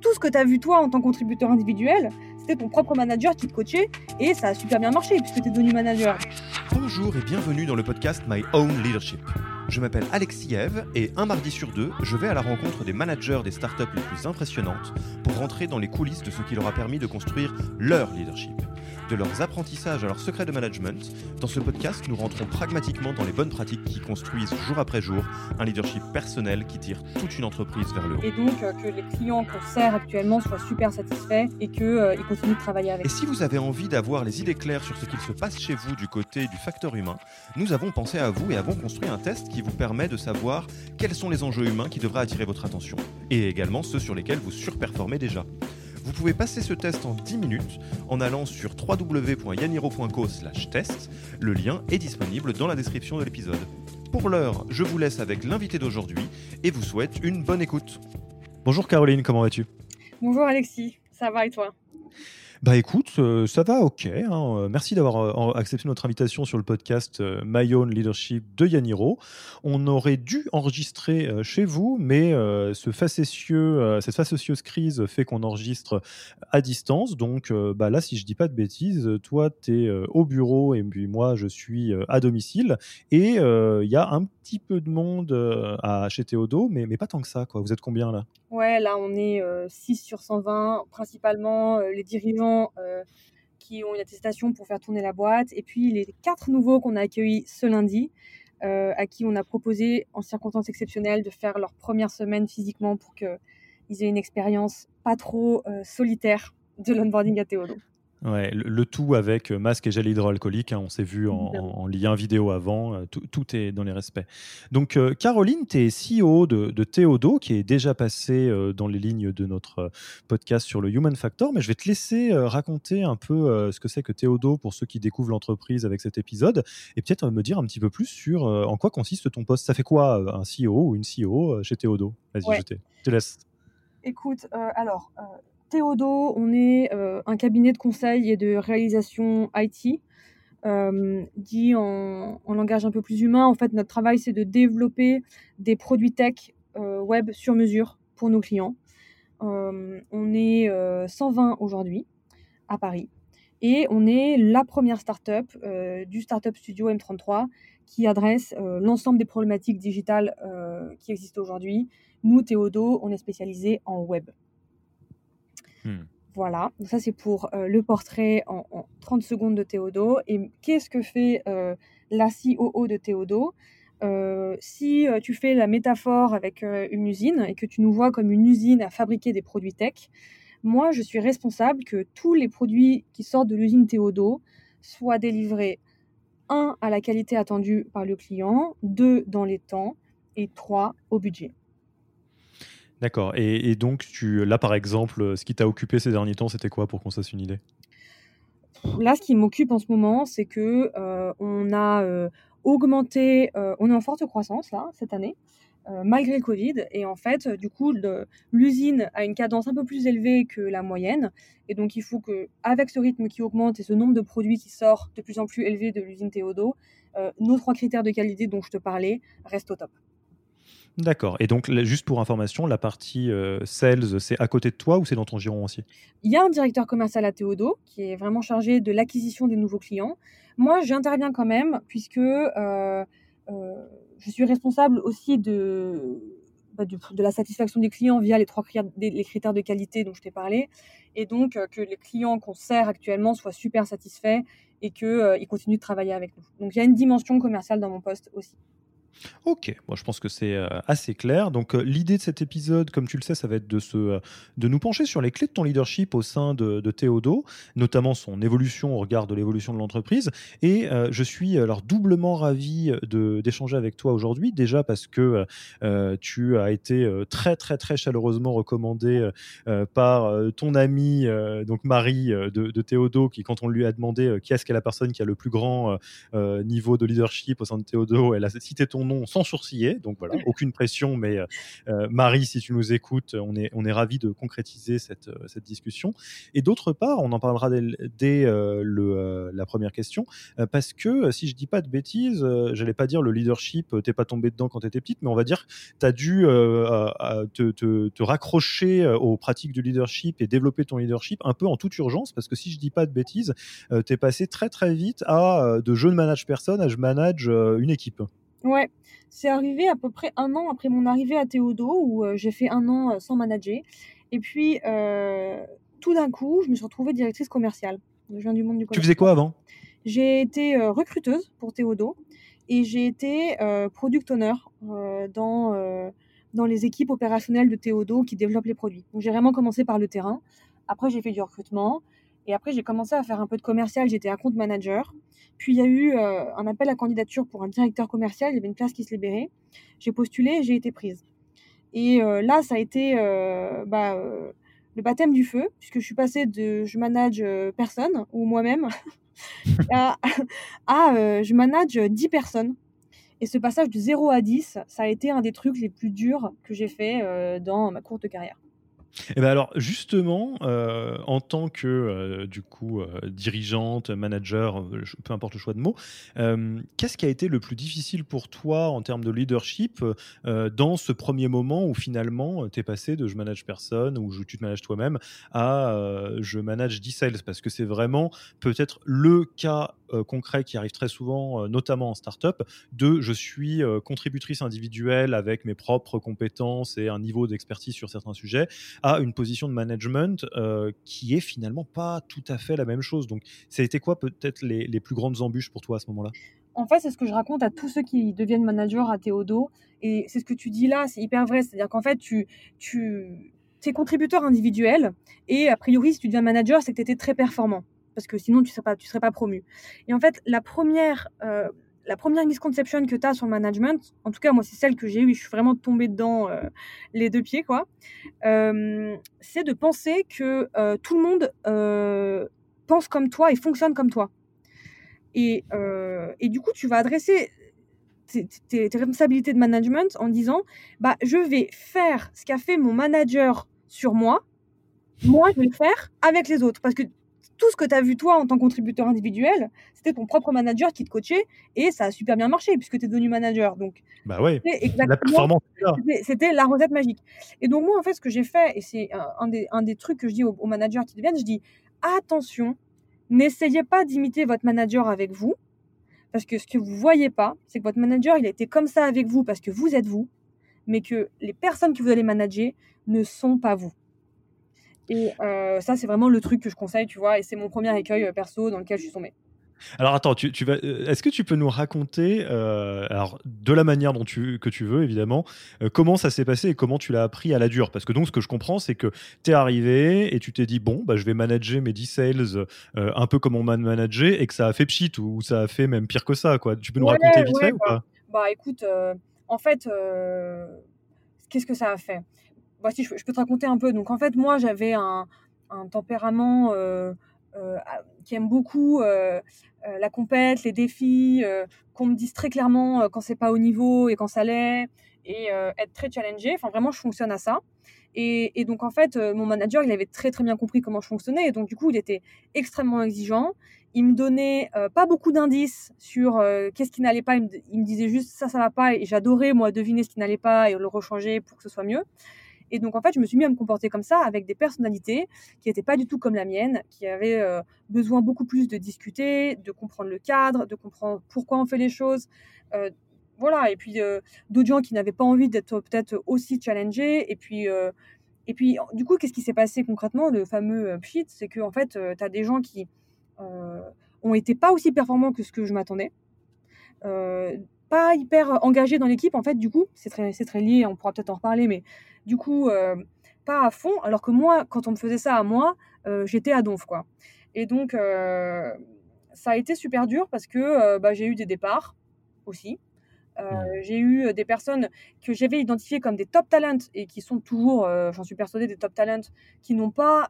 tout ce que tu as vu toi en tant que contributeur individuel, c'était ton propre manager qui te coachait et ça a super bien marché puisque tu es devenu manager. Bonjour et bienvenue dans le podcast My Own Leadership. Je m'appelle Alexis Eve et un mardi sur deux, je vais à la rencontre des managers des startups les plus impressionnantes pour rentrer dans les coulisses de ce qui leur a permis de construire leur leadership de leurs apprentissages à leurs secrets de management, dans ce podcast, nous rentrons pragmatiquement dans les bonnes pratiques qui construisent jour après jour un leadership personnel qui tire toute une entreprise vers le haut. Et donc euh, que les clients qu'on sert actuellement soient super satisfaits et qu'ils euh, continuent de travailler avec. Et si vous avez envie d'avoir les idées claires sur ce qu'il se passe chez vous du côté du facteur humain, nous avons pensé à vous et avons construit un test qui vous permet de savoir quels sont les enjeux humains qui devraient attirer votre attention, et également ceux sur lesquels vous surperformez déjà. Vous pouvez passer ce test en 10 minutes en allant sur www.yaniro.co test. Le lien est disponible dans la description de l'épisode. Pour l'heure, je vous laisse avec l'invité d'aujourd'hui et vous souhaite une bonne écoute. Bonjour Caroline, comment vas-tu? Bonjour Alexis, ça va et toi? Bah écoute, euh, ça va ok. Hein. Euh, merci d'avoir euh, accepté notre invitation sur le podcast My Own Leadership de Yaniro. On aurait dû enregistrer chez vous, mais cette facétieuse crise fait qu'on enregistre à distance. Donc bah là, si je dis pas de bêtises, toi, tu es au bureau et puis moi, je suis à domicile. Et il y a un petit peu de monde à, chez Théodo, mais, mais pas tant que ça. Vous êtes combien là? Ouais, là, on est 6 sur 120, principalement les dirigeants euh, qui ont une attestation pour faire tourner la boîte. Et puis les quatre nouveaux qu'on a accueillis ce lundi, euh, à qui on a proposé en circonstances exceptionnelles de faire leur première semaine physiquement pour qu'ils aient une expérience pas trop euh, solitaire de l'onboarding à Théodo. Ouais, le, tout avec euh, masque et gel hydroalcoolique. Hein, on s'est vu en, lien vidéo avant. Euh, tout, est dans les respects. Donc, euh, Caroline, tu es CEO de, de, Théodo, qui est déjà passé dans les lignes de notre podcast sur le Human Factor. Mais je vais te laisser raconter un peu ce que c'est que Théodo pour ceux qui découvrent l'entreprise avec cet épisode. Et peut-être me dire un petit peu plus sur en quoi consiste ton poste. Ça fait quoi un CEO ou une CEO chez Théodo? Vas-y, je, te laisse. Écoute, alors Théodo, on est euh, un cabinet de conseil et de réalisation IT. Euh, dit en, langage un peu plus humain, en fait, notre travail, c'est de développer des produits tech euh, web sur mesure pour nos clients. on est 120 aujourd'hui à Paris et on est la première startup du Startup Studio M33 qui adresse l'ensemble des problématiques digitales qui existent aujourd'hui. Nous, Théodo, on est spécialisé en web. Hmm. Voilà, ça c'est pour euh, le portrait en, 30 secondes de Théodo. Et qu'est-ce que fait euh, la COO de Théodo? Euh, Si tu fais la métaphore avec une usine et que tu nous vois comme une usine à fabriquer des produits tech, moi je suis responsable que tous les produits qui sortent de l'usine Théodo soient délivrés, un, à la qualité attendue par le client, deux, dans les temps, et trois, au budget. D'accord. Et, donc, là, par exemple, ce qui t'a occupé ces derniers temps, c'était quoi pour qu'on fasse une idée? Là, ce qui m'occupe en ce moment, c'est que euh, on a euh, augmenté, euh, on est en forte croissance là cette année, malgré le Covid. Et en fait, du coup, l'usine a une cadence un peu plus élevée que la moyenne. Et donc, il faut que, avec ce rythme qui augmente et ce nombre de produits qui sort de plus en plus élevé de l'usine Théodo, nos trois critères de qualité dont je te parlais restent au top. D'accord. Et donc, juste pour information, la partie euh, sales, c'est à côté de toi ou c'est dans ton giron aussi? Il y a un directeur commercial à Théodo qui est vraiment chargé de l'acquisition des nouveaux clients. Moi, j'interviens quand même puisque euh, euh, je suis responsable aussi de, bah, de, la satisfaction des clients via les trois critères, critères de qualité dont je t'ai parlé. Et donc, que les clients qu'on sert actuellement soient super satisfaits et qu'ils continuent de travailler avec nous. Donc, il y a une dimension commerciale dans mon poste aussi. Ok, moi je pense que c'est euh, assez clair. Donc euh, l'idée de cet épisode, comme tu le sais, ça va être de, se, euh, de nous pencher sur les clés de ton leadership au sein de, de Théodo, notamment son évolution au regard de l'évolution de l'entreprise. Et je suis alors doublement ravi d'échanger avec toi aujourd'hui, déjà parce que tu as été très très très chaleureusement recommandé par ton ami, donc Marie de, de, Théodo, qui quand on lui a demandé qui est-ce qu'est la personne qui a le plus grand niveau de leadership au sein de Théodo, elle a cité ton ton nom sans sourciller. Donc voilà, aucune pression, mais Marie, si tu nous écoutes, on est, on est ravis de concrétiser cette, cette discussion. Et d'autre part, on en parlera dès, le, la première question, parce que si je dis pas de bêtises, j'allais pas dire le leadership, t'es pas tombé dedans quand tu étais petite, mais on va dire tu as dû te, te, te, raccrocher aux pratiques du leadership et développer ton leadership un peu en toute urgence, parce que si je dis pas de bêtises, tu es passé très très vite à de je ne manage personne à je manage une équipe. Ouais, c'est arrivé à peu près un an après mon arrivée à Théodo, où j'ai fait un an sans manager. Et puis, tout d'un coup, je me suis retrouvée directrice commerciale. Je viens du monde du Tu faisais quoi avant? J'ai été recruteuse pour Théodo et j'ai été product owner dans, dans les équipes opérationnelles de Théodo qui développent les produits. Donc j'ai vraiment commencé par le terrain. Après, j'ai fait du recrutement. Et après, j'ai commencé à faire un peu de commercial. J'étais un compte manager. Puis, il y a eu euh, un appel à candidature pour un directeur commercial. Il y avait une place qui se libérait. J'ai postulé et j'ai été prise. Et euh, là, ça a été euh, bah, le baptême du feu, puisque je suis passée de je manage personne, ou moi-même, à, à je manage 10 personnes. Et ce passage de 0 à 10, ça a été un des trucs les plus durs que j'ai fait dans ma courte carrière. Et eh ben alors justement, euh, en tant que euh, du coup euh, dirigeante, manager, peu importe le choix de mots, qu'est-ce qui a été le plus difficile pour toi en termes de leadership dans ce premier moment où finalement tu es passé de je manage personne ou tu te manages toi-même à je manage 10 sales? Parce que c'est vraiment peut-être le cas concret qui arrive très souvent, notamment en startup, de je suis contributrice individuelle avec mes propres compétences et un niveau d'expertise sur certains sujets à une position de management euh, qui est finalement pas tout à fait la même chose. Donc, ça a été quoi peut-être les, les plus grandes embûches pour toi à ce moment-là? En fait, c'est ce que je raconte à tous ceux qui deviennent managers à Théodo. Et c'est ce que tu dis là, c'est hyper vrai. C'est-à-dire qu'en fait, tu, tu es contributeur individuel. Et a priori, si tu deviens manager, c'est que tu étais très performant. Parce que sinon, tu ne serais, pas, tu serais pas promu. Et en fait, la première, euh, la première misconception que tu as sur le management, en tout cas moi c'est celle que j'ai eue, je suis vraiment tombée dedans euh, les deux pieds quoi, euh, c'est de penser que euh, tout le monde pense comme toi et fonctionne comme toi. Et, et du coup tu vas adresser tes, tes, responsabilités de management en disant bah je vais faire ce qu'a fait mon manager sur moi, moi je vais le faire avec les autres parce que tout ce que tu as vu toi en tant que contributeur individuel, c'était ton propre manager qui te coachait et ça a super bien marché puisque tu es devenu manager. Donc, bah ouais, la performance, c'était la recette magique. Et donc, moi, en fait, ce que j'ai fait, et c'est un, des, un des trucs que je dis aux, managers qui deviennent, je dis attention, n'essayez pas d'imiter votre manager avec vous parce que ce que vous voyez pas, c'est que votre manager, il a été comme ça avec vous parce que vous êtes vous, mais que les personnes que vous allez manager ne sont pas vous. Et euh, ça, c'est vraiment le truc que je conseille, tu vois, et c'est mon premier écueil euh, perso dans lequel je suis tombée. Alors attends, tu, vas, euh, est-ce que tu peux nous raconter, alors de la manière dont tu, que tu veux évidemment, comment ça s'est passé et comment tu l'as appris à la dure? Parce que donc ce que je comprends, c'est que tu es arrivé et tu t'es dit bon, bah, je vais manager mes 10 sales un peu comme on m'a managé et que ça a fait pchit ou ça a fait même pire que ça. Quoi. Tu peux nous raconter vite fait ou pas? Bah écoute, en fait, qu'est-ce que ça a fait? Bah, si, je, peux te raconter un peu. Donc, en fait, moi, j'avais un, tempérament euh, euh, qui aime beaucoup euh, la compète, les défis, qu'on me dise très clairement quand c'est pas au niveau et quand ça l'est, et être très challengé. Enfin, vraiment, je fonctionne à ça. Et, et, donc, en fait, mon manager, il avait très, très bien compris comment je fonctionnais. Et donc, du coup, il était extrêmement exigeant. Il me donnait pas beaucoup d'indices sur qu'est-ce qui n'allait pas. Il me, il me, disait juste ça, ça va pas. Et j'adorais, moi, deviner ce qui n'allait pas et le rechanger pour que ce soit mieux. Et donc, en fait, je me suis mis à me comporter comme ça avec des personnalités qui n'étaient pas du tout comme la mienne, qui avaient euh, besoin beaucoup plus de discuter, de comprendre le cadre, de comprendre pourquoi on fait les choses. Euh, voilà, et puis euh, d'autres gens qui n'avaient pas envie d'être peut-être aussi challengés. Et puis, et puis du coup, qu'est-ce qui s'est passé concrètement? Le fameux pchit, c'est qu'en en fait, tu as des gens qui ont été pas aussi performants que ce que je m'attendais pas hyper engagés dans l'équipe en fait du coup c'est très très lié on pourra peut-être en reparler mais du coup, euh, pas à fond. Alors que moi, quand on me faisait ça à moi, euh, j'étais à donf, quoi. Et donc, euh, ça a été super dur parce que bah, j'ai eu des départs aussi. Mmh. j'ai eu des personnes que j'avais identifiées comme des top talents et qui sont toujours, j'en suis persuadée, des top talents qui n'ont pas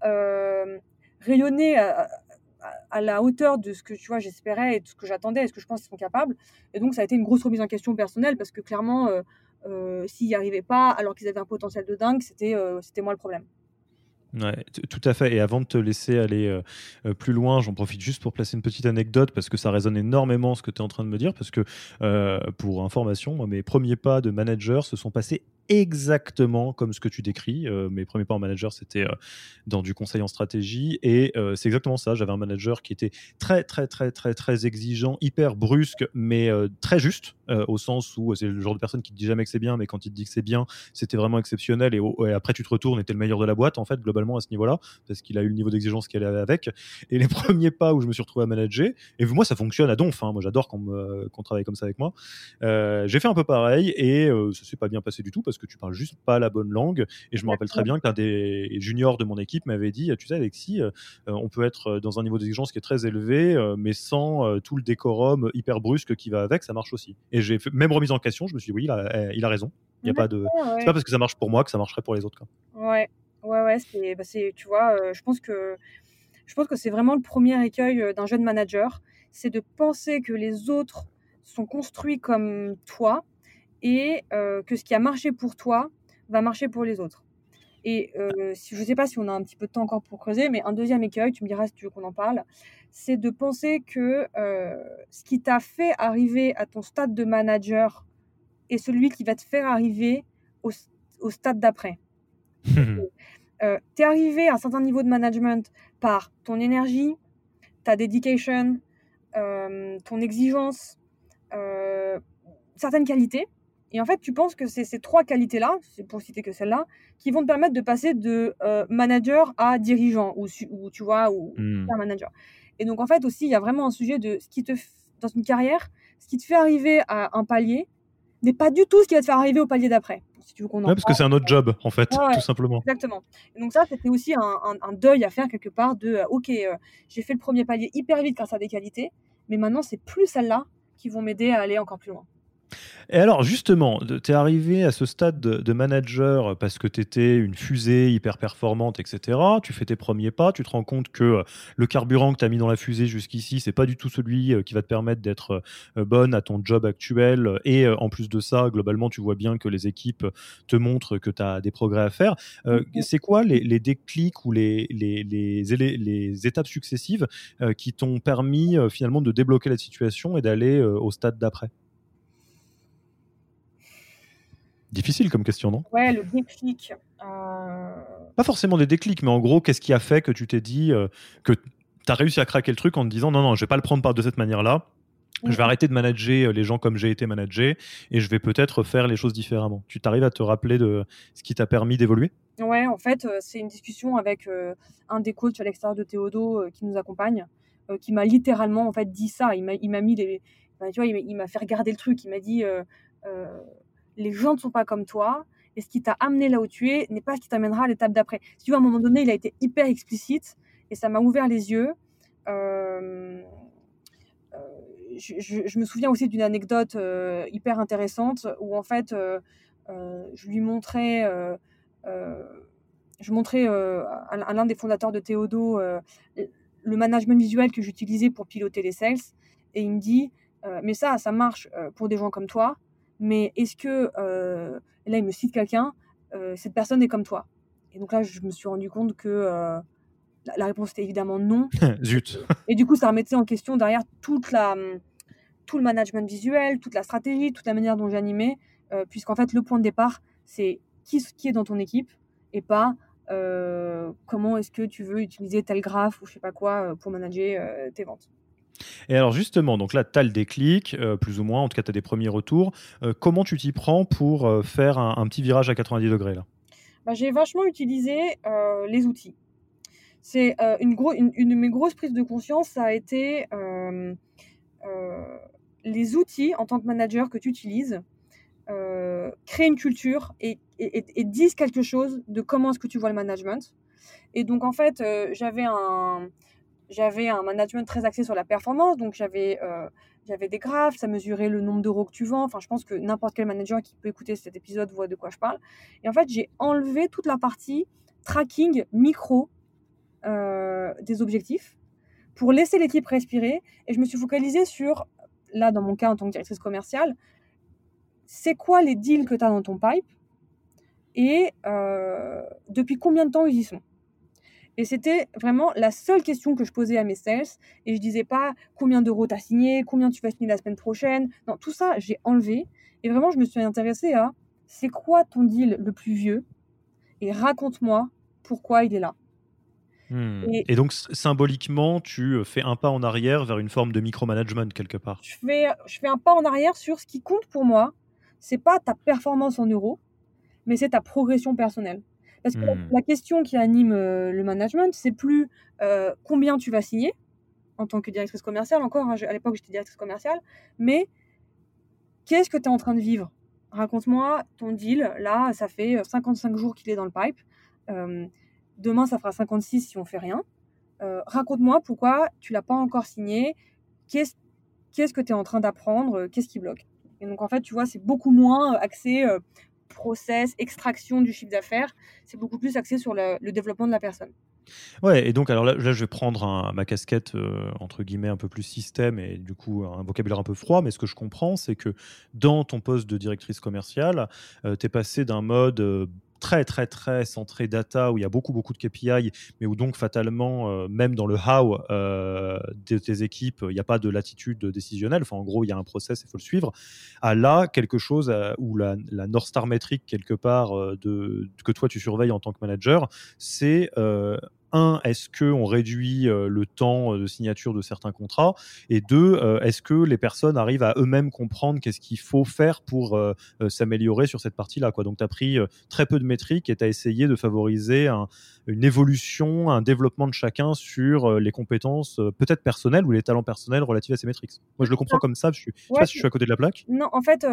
rayonné à la hauteur de ce que tu vois j'espérais et de ce que j'attendais et ce que je pense qu'ils sont capables. Et donc ça a été une grosse remise en question personnelle parce que clairement, s'ils n'y arrivaient pas alors qu'ils avaient un potentiel de dingue, c'était c'était moi le problème. Ouais, tout à fait. Et avant de te laisser aller euh, euh, plus loin, j'en profite juste pour placer une petite anecdote parce que ça résonne énormément ce que tu es en train de me dire. Parce que, euh, pour information, mes premiers pas de manager se sont passés exactement comme ce que tu décris. Euh, mes premiers pas en manager, c'était euh, dans du conseil en stratégie. Et euh, c'est exactement ça. J'avais un manager qui était très, très, très, très, très exigeant, hyper brusque, mais très juste, au sens où c'est le genre de personne qui te dit jamais que c'est bien, mais quand il te dit que c'est bien, c'était vraiment exceptionnel. Et, après, tu te retournes et t'es le meilleur de la boîte, en fait, globalement, à ce niveau-là, parce qu'il a eu le niveau d'exigence qu'elle avait avec. Et les premiers pas où je me suis retrouvé à manager, et moi, ça fonctionne à donf. Hein. Moi, j'adore qu'on travaille comme ça avec moi. j'ai fait un peu pareil et ça s'est pas bien passé du tout parce que tu parles juste pas la bonne langue. Et je me rappelle très bien qu'un des juniors de mon équipe m'avait dit, tu sais, Alexis, euh, on peut être dans un niveau d'exigence qui est très élevé, euh, mais sans euh, tout le décorum hyper brusque qui va avec, ça marche aussi. Et j'ai même remise en question, je me suis dit, oui, il a, il a raison. Il y a pas de, c'est pas parce que ça marche pour moi que ça marcherait pour les autres. Quoi. Ouais, ouais, ouais, c'est, bah, tu vois, je pense que je pense que c'est vraiment le premier écueil d'un jeune manager, c'est de penser que les autres sont construits comme toi et euh, que ce qui a marché pour toi va marcher pour les autres. Et euh, je ne sais pas si on a un petit peu de temps encore pour creuser, mais un deuxième écueil, tu me diras si tu veux qu'on en parle, c'est de penser que euh, ce qui t'a fait arriver à ton stade de manager est celui qui va te faire arriver au, au stade d'après. euh, tu es arrivé à un certain niveau de management par ton énergie, ta dedication, ton exigence, certaines qualités, et en fait, tu penses que c'est ces trois qualités-là, c'est pour citer que celle-là, qui vont te permettre de passer de euh, manager à dirigeant, ou, ou tu vois, ou mmh. manager. Et donc, en fait, aussi, il y a vraiment un sujet de ce qui te, dans une carrière, ce qui te fait arriver à un palier n'est pas du tout ce qui va te faire arriver au palier d'après. Si tu veux qu'on en parce que c'est un autre job, en fait, tout simplement. Exactement. Et donc, ça, c'était aussi un, un, deuil à faire quelque part de euh, OK, euh, j'ai fait le premier palier hyper vite grâce à des qualités, mais maintenant, c'est plus celles-là qui vont m'aider à aller encore plus loin. Et alors, justement, tu es arrivé à ce stade de, manager parce que tu étais une fusée hyper performante, etc. Tu fais tes premiers pas, tu te rends compte que euh, le carburant que tu as mis dans la fusée jusqu'ici, c'est pas du tout celui euh, qui va te permettre d'être euh, bonne à ton job actuel. Et en plus de ça, globalement, tu vois bien que les équipes te montrent que tu as des progrès à faire. Mm-hmm. c'est quoi les, déclics ou les, les, les étapes successives qui t'ont permis finalement de débloquer la situation et d'aller au stade d'après? Difficile comme question, non? Ouais, le déclic. Euh, Pas forcément des déclics, mais en gros, qu'est-ce qui a fait que tu t'es dit euh, que tu as réussi à craquer le truc en te disant non, non, je vais pas le prendre par de cette manière-là. Je vais mhm. arrêter de manager euh, les gens comme j'ai été managé et je vais peut-être faire les choses différemment. Tu t'arrives à te rappeler de ce qui t'a permis d'évoluer? Ouais, en fait, c'est une discussion avec un des coachs à l'extérieur de Théodo qui nous accompagne, qui m'a littéralement en fait dit ça. Il m'a mis les, tu vois, il m'a fait regarder le truc. Il m'a dit les gens ne sont pas comme toi, et ce qui t'a amené là où tu es n'est pas ce qui t'amènera à l'étape d'après. Si tu vois, à un moment donné, il a été hyper explicite, et ça m'a ouvert les yeux. Euh, euh, je, me souviens aussi d'une anecdote euh, hyper intéressante où en fait, je lui montrais, je montrais à, l'un des fondateurs de Théodo le management visuel que j'utilisais pour piloter les sales, et il me dit, mais ça, ça marche pour des gens comme toi, mais est-ce que, euh, là il me cite quelqu'un, euh, cette personne est comme toi? Et donc là je me suis rendu compte que euh, la, réponse était évidemment non. Zut. Et du coup ça remettait en question derrière toute la, tout le management visuel, toute la stratégie, toute la manière dont j'animais, puisqu'en fait le point de départ c'est qui, qui est dans ton équipe et pas comment est-ce que tu veux utiliser tel graphe ou je sais pas quoi pour manager tes ventes. Et alors justement, donc là, tu as le déclic, euh, plus ou moins, en tout cas, tu as des premiers retours. Euh, comment tu t'y prends pour euh, faire un, petit virage à 90 degrés là? Bah, J'ai vachement utilisé les outils. C'est une, une, de mes grosses prises de conscience, ça a été les outils en tant que manager que tu utilises. créent une culture et, et, disent quelque chose de comment est-ce que tu vois le management. Et donc en fait, j'avais un, j'avais un management très axé sur la performance, donc j'avais euh, j'avais des graphes, ça mesurait le nombre d'euros que tu vends. Enfin, je pense que n'importe quel manager qui peut écouter cet épisode voit de quoi je parle. Et en fait, j'ai enlevé toute la partie tracking micro euh, des objectifs pour laisser l'équipe respirer. Et je me suis focalisée sur, là, dans mon cas, en tant que directrice commerciale, c'est quoi les deals que tu as dans ton pipe et euh, depuis combien de temps ils y sont? Et c'était vraiment la seule question que je posais à mes sales. Et je disais pas combien d'euros tu as signé, combien tu vas signer la semaine prochaine. Non, tout ça, j'ai enlevé. Et vraiment, je me suis intéressée à c'est quoi ton deal le plus vieux? Et raconte-moi pourquoi il est là. Hmm. Et, donc, symboliquement, tu euh, fais un pas en arrière vers une forme de micromanagement quelque part. Je fais, je fais un pas en arrière sur ce qui compte pour moi. C'est pas ta performance en euros, mais c'est ta progression personnelle. Parce que la, hmm. question qui anime euh, le management, c'est plus euh, combien tu vas signer en tant que directrice commerciale, encore, hein, à l'époque j'étais directrice commerciale, mais qu'est-ce que tu es en train de vivre? Raconte-moi ton deal, là, ça fait 55 jours qu'il est dans le pipe. Demain, ça fera 56 si on fait rien. Euh, raconte-moi pourquoi tu l'as pas encore signé. Qu'est-ce que tu es en train d'apprendre? Qu'est-ce qui bloque? Et donc, en fait, tu vois, c'est beaucoup moins axé euh, process, extraction du chiffre d'affaires. C'est beaucoup plus axé sur le, développement de la personne. Ouais, et donc alors là, je vais prendre ma casquette euh, entre guillemets un peu plus système et du coup un vocabulaire un peu froid, mais ce que je comprends, c'est que dans ton poste de directrice commerciale, tu es passé d'un mode très très très centré data où il y a beaucoup beaucoup de KPI mais où donc fatalement euh, même dans le how euh, de tes équipes il n'y a pas de latitude décisionnelle. Enfin en gros il y a un process il faut le suivre. À là quelque chose euh, où la, la, North Star métrique quelque part de, que toi tu surveilles en tant que manager c'est un, est-ce qu'on réduit euh, le temps euh, de signature de certains contrats? Et deux, euh, est-ce que les personnes arrivent à eux-mêmes comprendre qu'est-ce qu'il faut faire pour s'améliorer sur cette partie-là quoi? Donc, tu as pris très peu de métriques et tu as essayé de favoriser une évolution, un développement de chacun sur les compétences peut-être personnelles ou les talents personnels relatifs à ces métriques. Moi, je le comprends comme ça. Je sais pas si je suis à côté de la plaque. Non, en fait,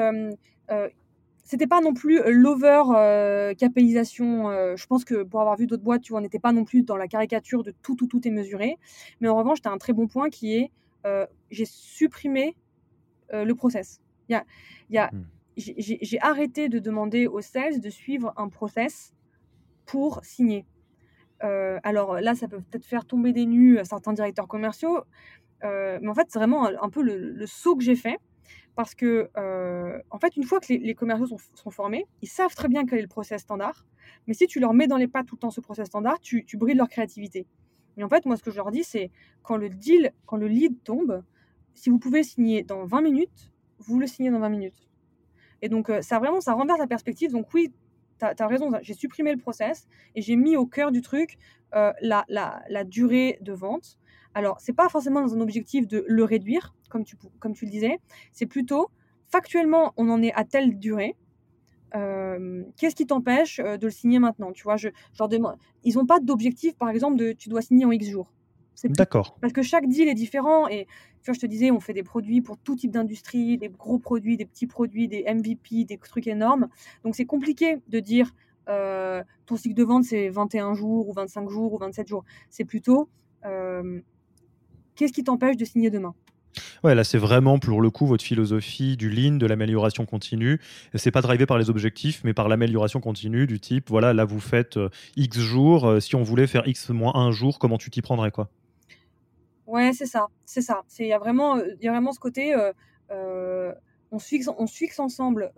c'était pas non plus euh, l'over euh, capéisation. Euh, je pense que pour avoir vu d'autres boîtes, tu vois, on n'était pas non plus dans la caricature de tout, tout, tout est mesuré. Mais en revanche, tu as un très bon point qui est j'ai supprimé le process. Y a, y a, mmh. J'ai arrêté de demander aux sales de suivre un process pour signer. alors là, ça peut peut-être faire tomber des nues à certains directeurs commerciaux, mais en fait, c'est vraiment un, peu le, le saut que j'ai fait parce que, euh, en fait, une fois que les, commerciaux sont, formés, ils savent très bien quel est le process standard. Mais si tu leur mets dans les pas tout le temps ce process standard, tu, tu brides leur créativité. Et en fait, moi, ce que je leur dis, c'est quand le deal, quand le lead tombe, si vous pouvez signer dans 20 minutes, vous le signez dans 20 minutes. Et donc, euh, ça vraiment, ça renverse la perspective. Donc, oui, tu as, raison, j'ai supprimé le process et j'ai mis au cœur du truc euh, la, la, la, durée de vente. Alors, c'est pas forcément dans un objectif de le réduire, comme tu, comme tu le disais, c'est plutôt factuellement, on en est à telle durée. Euh, qu'est-ce qui t'empêche euh, de le signer maintenant? Tu vois, je, demande. Ils n'ont pas d'objectif, par exemple, de tu dois signer en X jours. D'accord. Parce que chaque deal est différent et tu vois, je te disais, on fait des produits pour tout type d'industrie, des gros produits, des petits produits, des MVP, des trucs énormes. Donc c'est compliqué de dire euh, ton cycle de vente c'est 21 jours ou 25 jours ou 27 jours. C'est plutôt qu'est-ce qui t'empêche de signer demain? Ouais, là, c'est vraiment pour le coup votre philosophie du lean, de l'amélioration continue. C'est pas drivé par les objectifs, mais par l'amélioration continue du type, voilà, là, vous faites euh, X jours. Euh, si on voulait faire X moins un jour, comment tu t'y prendrais, quoi? Ouais, c'est ça, c'est ça. Il y, a vraiment, euh, vraiment ce côté, on, fixe, on ensemble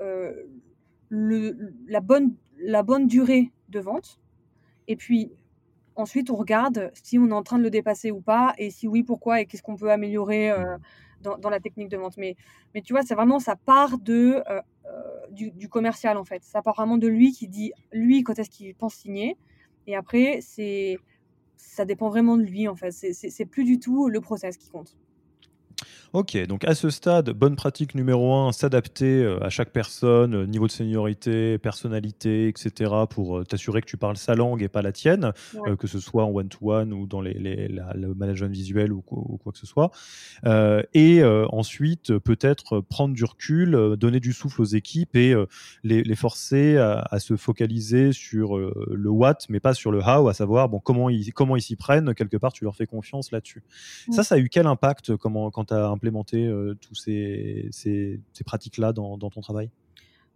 le, la, bonne, la bonne durée de vente. Et puis, Ensuite, on regarde si on est en train de le dépasser ou pas, et si oui, pourquoi, et qu'est-ce qu'on peut améliorer euh, dans, la technique de vente. Mais, tu vois, c'est vraiment, ça part de, euh, euh, du, commercial, en fait. Ça part vraiment de lui qui dit, lui, quand est-ce qu'il pense signer. Et après, c'est ça dépend vraiment de lui, en fait. C'est plus du tout le process qui compte. Ok, donc à ce stade, bonne pratique numéro un, s'adapter euh, à chaque personne, euh, niveau de seniorité, personnalité, etc., pour euh, t'assurer que tu parles sa langue et pas la tienne, que ce soit en one-to-one ou dans les, le management visuel ou, quoi que ce soit. et ensuite, peut-être prendre du recul, donner du souffle aux équipes et les, forcer à, se focaliser sur le what, mais pas sur le how, à savoir bon, comment ils comment ils s'y prennent. Quelque part, tu leur fais confiance là-dessus. Ça, ça a eu quel impact comment, quand tu as euh, tous ces, pratiques-là dans, ton travail?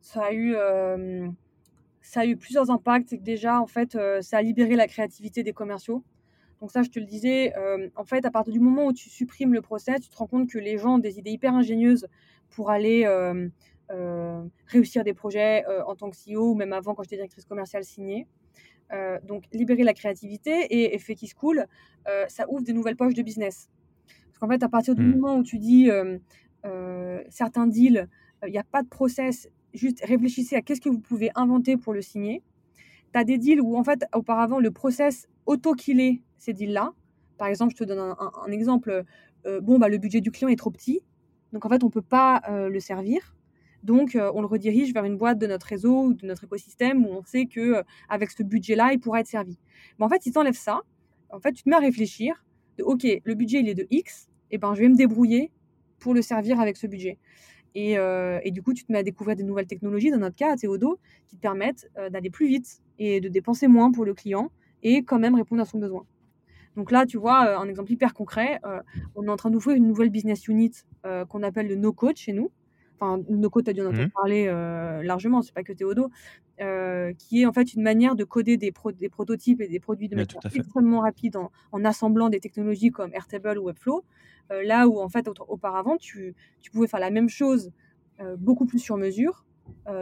Ça a, eu, euh, ça a eu plusieurs impacts. Déjà, en fait, euh, ça a libéré la créativité des commerciaux. Donc ça, je te le disais, en fait, à partir du moment où tu supprimes le process, tu te rends compte que les gens ont des idées hyper ingénieuses pour aller réussir des projets en tant que CEO ou même avant quand j'étais directrice commerciale signée. donc libérer la créativité et effet qui se coule, ça ouvre des nouvelles poches de business. Parce qu'en fait, à partir du mmh. moment où tu dis certains deals, il n'y a pas de process, juste réfléchissez à qu'est-ce que vous pouvez inventer pour le signer. Tu as des deals où en fait, auparavant, le process auto-killait ces deals-là. Par exemple, je te donne un, exemple. bon, bah, le budget du client est trop petit. Donc en fait, on ne peut pas le servir. Donc, on le redirige vers une boîte de notre réseau ou de notre écosystème où on sait que avec ce budget-là, il pourra être servi. Mais en fait, si tu enlèves ça, en fait, tu te mets à réfléchir de OK, le budget il est de X, et ben je vais me débrouiller pour le servir avec ce budget. Et, et, du coup, tu te mets à découvrir des nouvelles technologies, dans notre cas, à Théodo, qui te permettent d'aller plus vite et de dépenser moins pour le client et quand même répondre à son besoin. Donc là, tu vois, un exemple hyper concret, on est en train d'ouvrir une nouvelle business unit qu'on appelle le no-code chez nous enfin Noco, tu as dû en entendre mmh. parler euh, largement, c'est pas que Théodo, euh, qui est en fait une manière de coder des, des prototypes et des produits de manière extrêmement rapide en, assemblant des technologies comme Airtable ou Webflow, euh, là où en fait auparavant tu, tu, pouvais faire la même chose beaucoup plus sur mesure,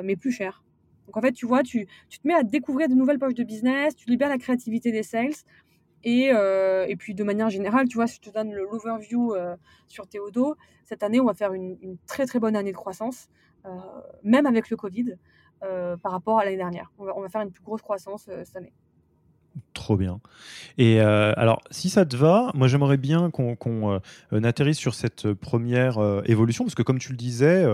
mais plus cher. Donc en fait, tu vois, tu, tu, te mets à découvrir de nouvelles poches de business, tu libères la créativité des sales, et, euh, et, puis de manière générale, tu vois, si je te donne l'overview euh, sur Théodo, cette année, on va faire une, très très bonne année de croissance, euh, même avec le Covid, par rapport à l'année dernière. On va, on va, faire une plus grosse croissance cette année. Trop bien. Et euh, alors, si ça te va, moi j'aimerais bien qu'on euh, atterrisse sur cette première euh, évolution, parce que comme tu le disais,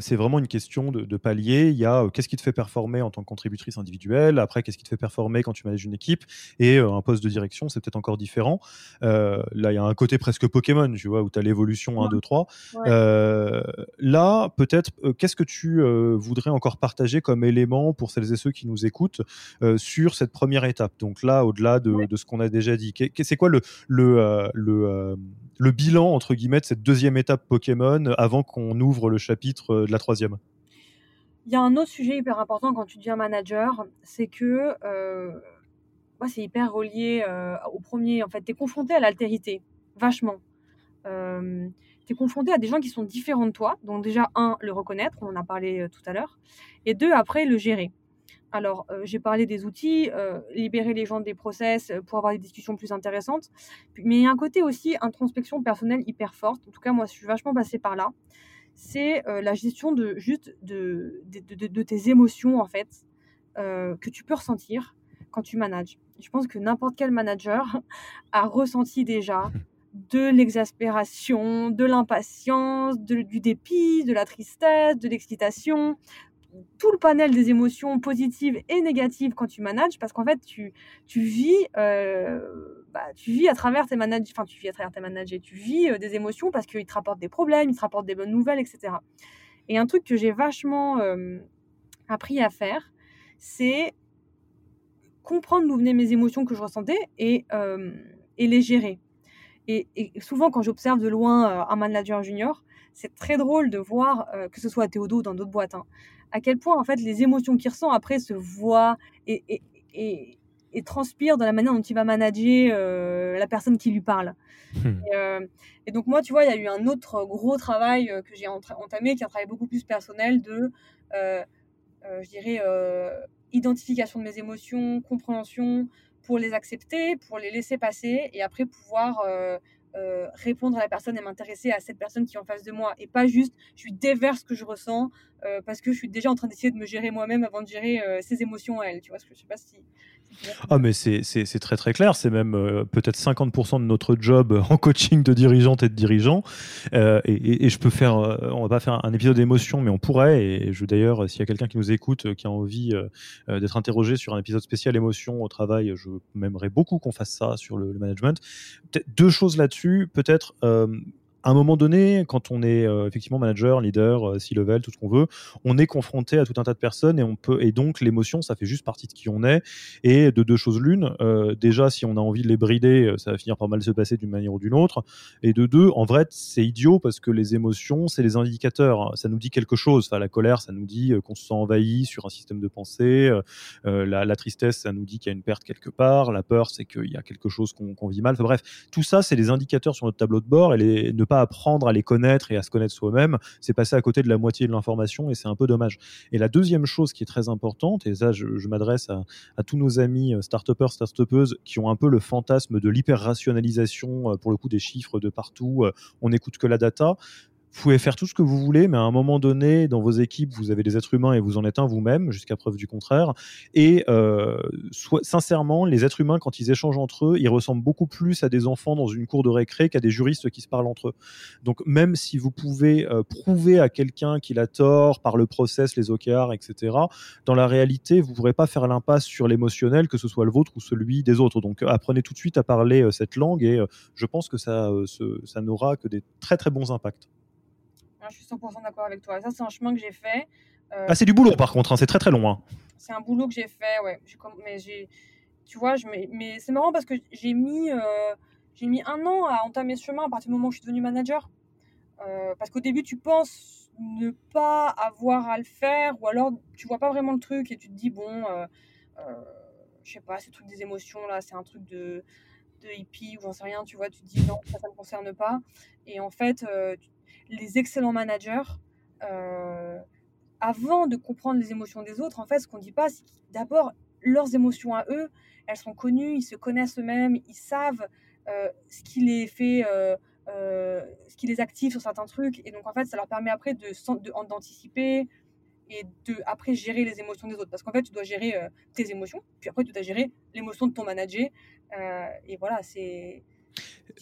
c'est vraiment une question de, palier. Il y a qu'est-ce qui te fait performer en tant que contributrice individuelle, après qu'est-ce qui te fait performer quand tu manages une équipe, et un poste de direction, c'est peut-être encore différent. là, il y a un côté presque Pokémon, tu vois, où tu as l'évolution 1, 2, 3. là, peut-être, qu'est-ce que tu voudrais encore partager comme élément pour celles et ceux qui nous écoutent sur cette première étape? Donc là, au-delà de, ce qu'on a déjà dit, c'est quoi le, le, euh, euh, le, bilan, entre guillemets, de cette deuxième étape Pokémon avant qu'on ouvre le chapitre euh, de la troisième? Il y a un autre sujet hyper important quand tu deviens manager, c'est que moi, c'est hyper relié au premier. En fait, tu es confronté à l'altérité, vachement. tu es confronté à des gens qui sont différents de toi. Donc déjà, un, le reconnaître, on en a parlé tout à l'heure. Et deux, après, le gérer. Alors, euh, j'ai parlé des outils, euh, libérer les gens des process euh, pour avoir des discussions plus intéressantes. Mais il y a un côté aussi introspection personnelle hyper forte. En tout cas, moi, je suis vachement passée par là. C'est la gestion de juste de, de, tes émotions, en fait, que tu peux ressentir quand tu manages. Je pense que n'importe quel manager a ressenti déjà de l'exaspération, de l'impatience, du dépit, de la tristesse, de l'excitation, tout le panel des émotions positives et négatives quand tu manages, parce qu'en fait, tu, vis, euh, bah, tu vis à travers tes managers, enfin, tu vis à travers tes managers, tu vis euh, des émotions parce qu'ils te rapportent des problèmes, ils te rapportent des bonnes nouvelles, etc. Et un truc que j'ai vachement euh, appris à faire, c'est comprendre d'où venaient mes émotions que je ressentais et, les gérer. Et, et souvent, quand j'observe de loin un manager junior, c'est très drôle de voir, que ce soit à Théodo ou dans d'autres boîtes, hein, à quel point en fait les émotions qu'il ressent après se voient et, et, et, et transpirent dans la manière dont il va manager euh, la personne qui lui parle. Hmm. Euh, et, donc moi, tu vois, il y a eu un autre gros travail euh, que j'ai entamé, qui est un travail beaucoup plus personnel de, je dirais, identification de mes émotions, compréhension pour les accepter, pour les laisser passer et après pouvoir euh, répondre à la personne et m'intéresser à cette personne qui est en face de moi et pas juste je lui déverse ce que je ressens euh, parce que je suis déjà en train d'essayer de me gérer moi-même avant de gérer euh, ses émotions à elle. Tu vois ce que je sais pas si. Ah mais c'est très très clair, c'est même peut-être 50% de notre job en coaching de dirigeante et de dirigeant. Et, et, je peux faire, on va pas faire un épisode d'émotion, mais on pourrait. Et je d'ailleurs, s'il y a quelqu'un qui nous écoute, qui a envie d'être interrogé sur un épisode spécial émotion au travail, je m'aimerais beaucoup qu'on fasse ça sur le, management. Deux choses là-dessus peut-être euh, à un moment donné, quand on est effectivement manager, leader, C-level, tout ce qu'on veut, on est confronté à tout un tas de personnes et on peut et donc l'émotion, ça fait juste partie de qui on est. Et de deux choses l'une, déjà si on a envie de les brider, ça va finir par mal se passer d'une manière ou d'une autre. Et de deux, en vrai, c'est idiot parce que les émotions, c'est les indicateurs. Ça nous dit quelque chose. Enfin, la colère, ça nous dit qu'on se sent envahi sur un système de pensée. la, tristesse, ça nous dit qu'il y a une perte quelque part. La peur, c'est qu'il y a quelque chose qu'on vit mal. Bref, tout ça, c'est des indicateurs sur notre tableau de bord et les, ne pas apprendre à les connaître et à se connaître soi-même, c'est passer à côté de la moitié de l'information et c'est un peu dommage. Et la deuxième chose qui est très importante, et ça, je, m'adresse à, tous nos amis start-upers, start-upeuses qui ont un peu le fantasme de l'hyper-rationalisation, euh, pour le coup, des chiffres de partout, euh, on n'écoute que la data vous pouvez faire tout ce que vous voulez, mais à un moment donné, dans vos équipes, vous avez des êtres humains et vous en êtes un vous-même, jusqu'à preuve du contraire. Et euh, sincèrement, les êtres humains, quand ils échangent entre eux, ils ressemblent beaucoup plus à des enfants dans une cour de récré qu'à des juristes qui se parlent entre eux. Donc même si vous pouvez euh, prouver à quelqu'un qu'il a tort par le process, les OKR, etc., dans la réalité, vous ne pourrez pas faire l'impasse sur l'émotionnel, que ce soit le vôtre ou celui des autres. Donc apprenez tout de suite à parler euh, cette langue et je pense que ça, ça n'aura que des très très bons impacts je suis 100% d'accord avec toi. ça, c'est un chemin que j'ai fait. Euh, ah, c'est du boulot par contre, hein, c'est très très long. Hein. C'est un boulot que j'ai fait, ouais. Mais j'ai, tu vois, je mais c'est marrant parce que j'ai mis, euh, j'ai mis un an à entamer ce chemin à partir du moment où je suis devenue manager. Euh, parce qu'au début, tu penses ne pas avoir à le faire, ou alors tu vois pas vraiment le truc et tu te dis, bon, je sais pas, ce truc des émotions là, c'est un truc de, de hippie ou j'en sais rien, tu vois, tu te dis non, ça, ne me concerne pas. Et en fait, tu les excellents managers, euh, avant de comprendre les émotions des autres, en fait, ce qu'on dit pas, c'est d'abord leurs émotions à eux, elles sont connues, ils se connaissent eux-mêmes, ils savent euh, ce qui les fait, euh, ce qui les active sur certains trucs, et donc en fait, ça leur permet après de d'anticiper et de après gérer les émotions des autres, parce qu'en fait, tu dois gérer tes émotions, puis après tu dois gérer l'émotion de ton manager, et voilà, c'est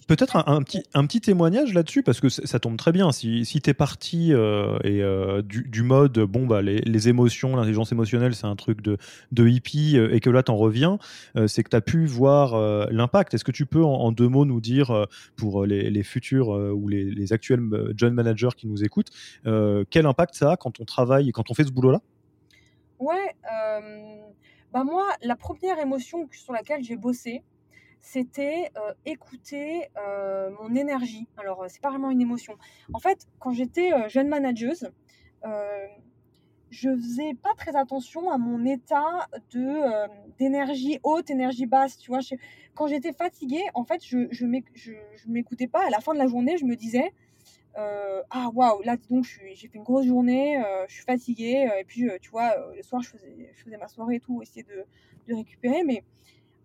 Peut-être un, petit, un petit témoignage là-dessus, parce que ça tombe très bien. Si, si tu es parti euh, et, euh, du, mode, bon, bah, les, émotions, l'intelligence émotionnelle, c'est un truc de, de hippie, euh, et que là, tu en reviens, c'est que tu as pu voir l'impact. Est-ce que tu peux, en, deux mots, nous dire, pour les, futurs ou les, actuels john managers qui nous écoutent, quel impact ça a quand on travaille, quand on fait ce boulot-là? Ouais, bah moi, la première émotion sur laquelle j'ai bossé, c'était euh, écouter euh, mon énergie. Alors, euh, c'est pas vraiment une émotion. En fait, quand j'étais jeune manageuse, je faisais pas très attention à mon état de d'énergie haute, énergie basse. Tu vois, quand j'étais fatiguée, en fait, je je, m'écoutais pas. À la fin de la journée, je me disais ah waouh, là donc j'ai fait une grosse journée, je suis fatiguée. et puis tu vois, le soir, je faisais, je faisais ma soirée et tout, essayer de, de récupérer, mais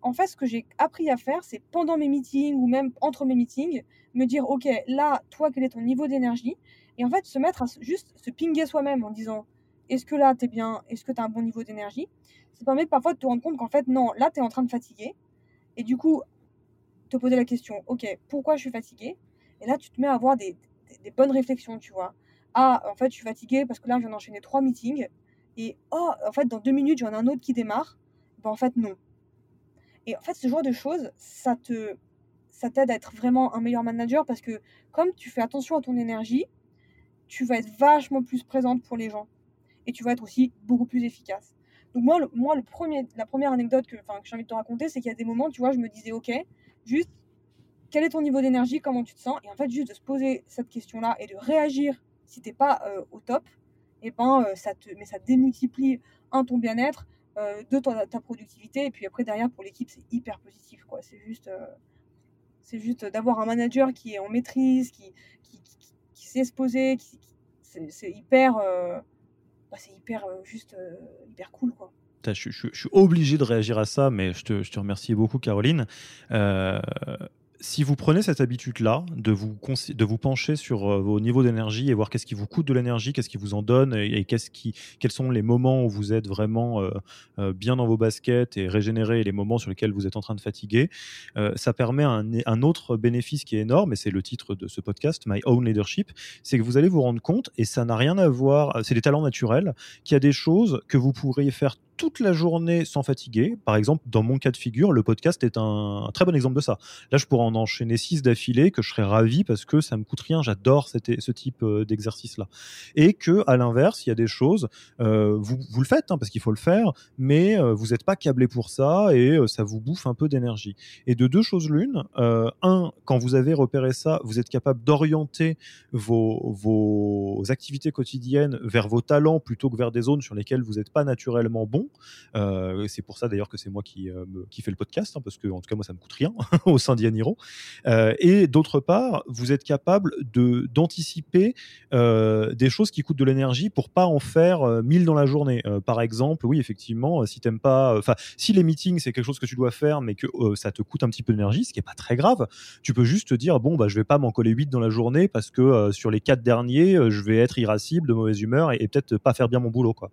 en fait, ce que j'ai appris à faire, c'est pendant mes meetings ou même entre mes meetings, me dire, OK, là, toi, quel est ton niveau d'énergie? Et en fait, se mettre à juste se pinguer soi-même en disant, est-ce que là, tu es bien? Est-ce que tu as un bon niveau d'énergie? Ça permet parfois de te rendre compte qu'en fait, non, là, tu es en train de fatiguer. Et du coup, te poser la question, OK, pourquoi je suis fatigué Et là, tu te mets à avoir des, bonnes réflexions, tu vois. Ah, en fait, je suis fatigué parce que là, je viens d'enchaîner trois meetings. Et oh, en fait, dans deux minutes, j'en ai un autre qui démarre. Ben, en fait, non et en fait, ce genre de choses, ça te, ça t'aide à être vraiment un meilleur manager parce que comme tu fais attention à ton énergie, tu vas être vachement plus présente pour les gens et tu vas être aussi beaucoup plus efficace. Donc moi, moi le premier, la première anecdote que, que j'ai envie de te raconter, c'est qu'il y a des moments, tu vois, je me disais, ok, juste, quel est ton niveau d'énergie, comment tu te sens, et en fait, juste de se poser cette question-là et de réagir si t'es pas euh, au top, et eh ben, euh, ça te, mais ça démultiplie un ton bien-être, euh, de ta, productivité. Et puis après, derrière, pour l'équipe, c'est hyper positif. quoi. C'est juste, euh, c'est juste d'avoir un manager qui est en maîtrise, qui, qui, qui, sait se poser. c'est hyper, euh, bah, c'est hyper, juste hyper cool. quoi. Je, je, je, suis obligé de réagir à ça, mais je te, je te remercie beaucoup, Caroline si vous prenez cette habitude-là de vous, de vous pencher sur euh, vos niveaux d'énergie et voir qu'est-ce qui vous coûte de l'énergie, qu'est-ce qui vous en donne et, quels sont les moments où vous êtes vraiment euh, euh, bien dans vos baskets et régénérés et les moments sur lesquels vous êtes en train de fatiguer, ça permet un, un, autre bénéfice qui est énorme et c'est le titre de ce podcast, My Own Leadership, c'est que vous allez vous rendre compte et ça n'a rien à voir, c'est des talents naturels, qu'il y a des choses que vous pourriez faire toute la journée sans fatiguer. Par exemple, dans mon cas de figure, le podcast est un, très bon exemple de ça. Là, je pourrais en enchaîner six d'affilée, que je serais ravi parce que ça me coûte rien. J'adore ce type euh, d'exercice-là. Et que, à l'inverse, il y a des choses, euh, vous, le faites hein, parce qu'il faut le faire, mais euh, vous n'êtes pas câblé pour ça et ça vous bouffe un peu d'énergie. Et de deux choses l'une, un, quand vous avez repéré ça, vous êtes capable d'orienter vos activités quotidiennes vers vos talents plutôt que vers des zones sur lesquelles vous n'êtes pas naturellement bon. Euh, c'est pour ça d'ailleurs que c'est moi qui, euh, qui fais le podcast, hein, parce que en tout cas moi ça me coûte rien au sein d'Yaniro. Euh, et d'autre part, vous êtes capable de d'anticiper des choses qui coûtent de l'énergie pour pas en faire mille dans la journée. par exemple, oui effectivement, si t'aimes pas, enfin si les meetings c'est quelque chose que tu dois faire, mais que ça te coûte un petit peu d'énergie, ce qui est pas très grave, tu peux juste te dire bon bah je vais pas m'en coller 8 dans la journée parce que sur les quatre derniers, je vais être irascible, de mauvaise humeur et, et peut-être pas faire bien mon boulot quoi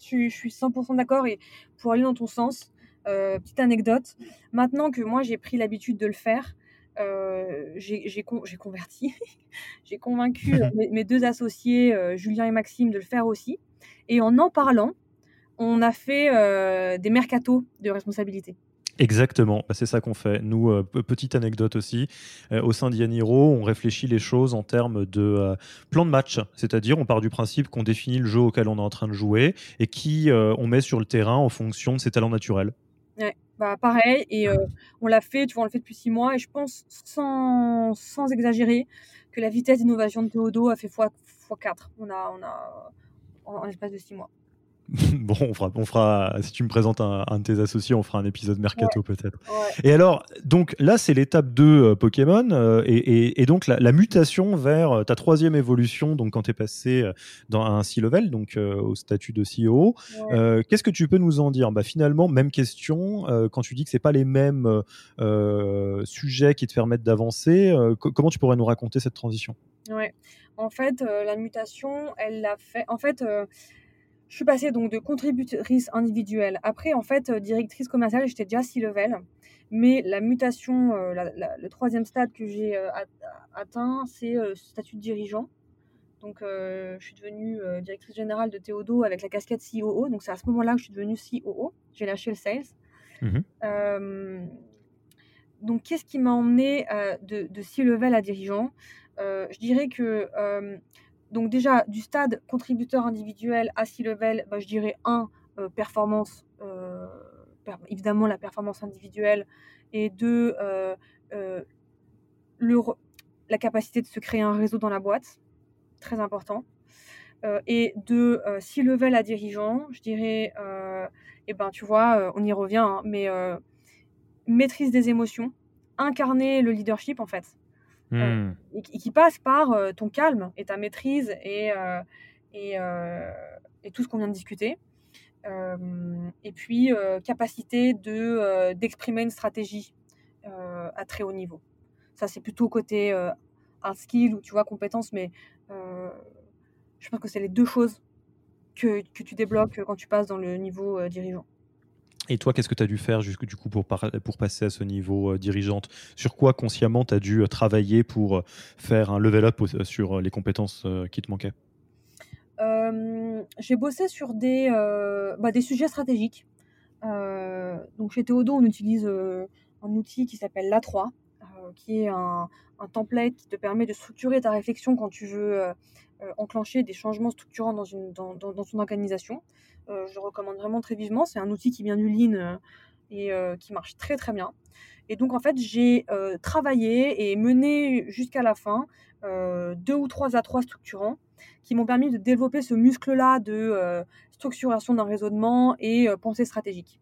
je, suis 100% d'accord et pour aller dans ton sens, euh, petite anecdote, maintenant que moi j'ai pris l'habitude de le faire, euh, j'ai converti, j'ai convaincu euh, mes, deux associés, Julien et Maxime, de le faire aussi. Et en en parlant, on a fait des mercatos de responsabilité. Exactement, bah, c'est ça qu'on fait. Nous, euh, petite anecdote aussi, euh, au sein d'Yaniro, on réfléchit les choses en termes de euh, plan de match, c'est-à-dire on part du principe qu'on définit le jeu auquel on est en train de jouer et qui on met sur le terrain en fonction de ses talents naturels. Ouais, bah pareil, et on l'a fait, tu vois, on le fait depuis six mois, et je pense, sans, sans exagérer, que la vitesse d'innovation de Théodo a fait x4 on a, on a, en l'espace de six mois. bon, on fera, on fera, si tu me présentes un, de tes associés, on fera un épisode mercato peut-être. Et alors, donc là, c'est l'étape 2 euh, Pokémon, euh, et, donc la, mutation vers euh, ta troisième évolution, donc quand tu es passé dans un C-level, donc au statut de CEO. Qu'est-ce que tu peux nous en dire? Bah, Finalement, même question, quand tu dis que c'est pas les mêmes sujets qui te permettent d'avancer, comment tu pourrais nous raconter cette transition? Ouais, en fait, la mutation, elle l'a fait. En fait, je suis passée donc de contributrice individuelle. Après, en fait, euh, directrice commerciale, j'étais déjà six level. Mais la mutation, euh, le troisième stade que j'ai euh, atteint, c'est le statut de dirigeant. Donc, je suis devenue directrice générale de Théodo avec la casquette COO. Donc, c'est à ce moment-là que je suis devenue COO. J'ai lâché le sales. Mmh donc, qu'est-ce qui m'a emmené de, de six level à dirigeant? Je dirais que donc déjà, du stade contributeur individuel à C-level, bah, je dirais un, euh, performance, euh, évidemment la performance individuelle, et deux, euh, la capacité de se créer un réseau dans la boîte, très important. et de C-level à dirigeant, je dirais, eh ben tu vois, on y revient, hein, mais maîtrise des émotions, incarner le leadership en fait. Euh, hmm. et, qui passe par euh, ton calme et ta maîtrise et, euh, et, et tout ce qu'on vient de discuter. et puis, capacité de, d'exprimer une stratégie à très haut niveau. Ça, c'est plutôt côté hard skill ou tu vois, compétence, mais je pense que c'est les deux choses que, que, tu débloques quand tu passes dans le niveau dirigeant. Et toi, qu'est-ce que tu as dû faire du coup pour, pour passer à ce niveau euh, dirigeante? Sur quoi consciemment tu as dû euh, travailler pour euh, faire un level up sur les compétences qui te manquaient? J'ai bossé sur des, bah, des sujets stratégiques. donc chez Théodo, on utilise un outil qui s'appelle l'A3, qui est un, un, template qui te permet de structurer ta réflexion quand tu veux enclencher des changements structurants dans, une, dans, dans, ton organisation. Euh, je le recommande vraiment très vivement. C'est un outil qui vient du Lean euh, et euh, qui marche très très bien. Et donc en fait, j'ai travaillé et mené jusqu'à la fin deux ou trois A3 structurants qui m'ont permis de développer ce muscle-là de structuration d'un raisonnement et pensée stratégique.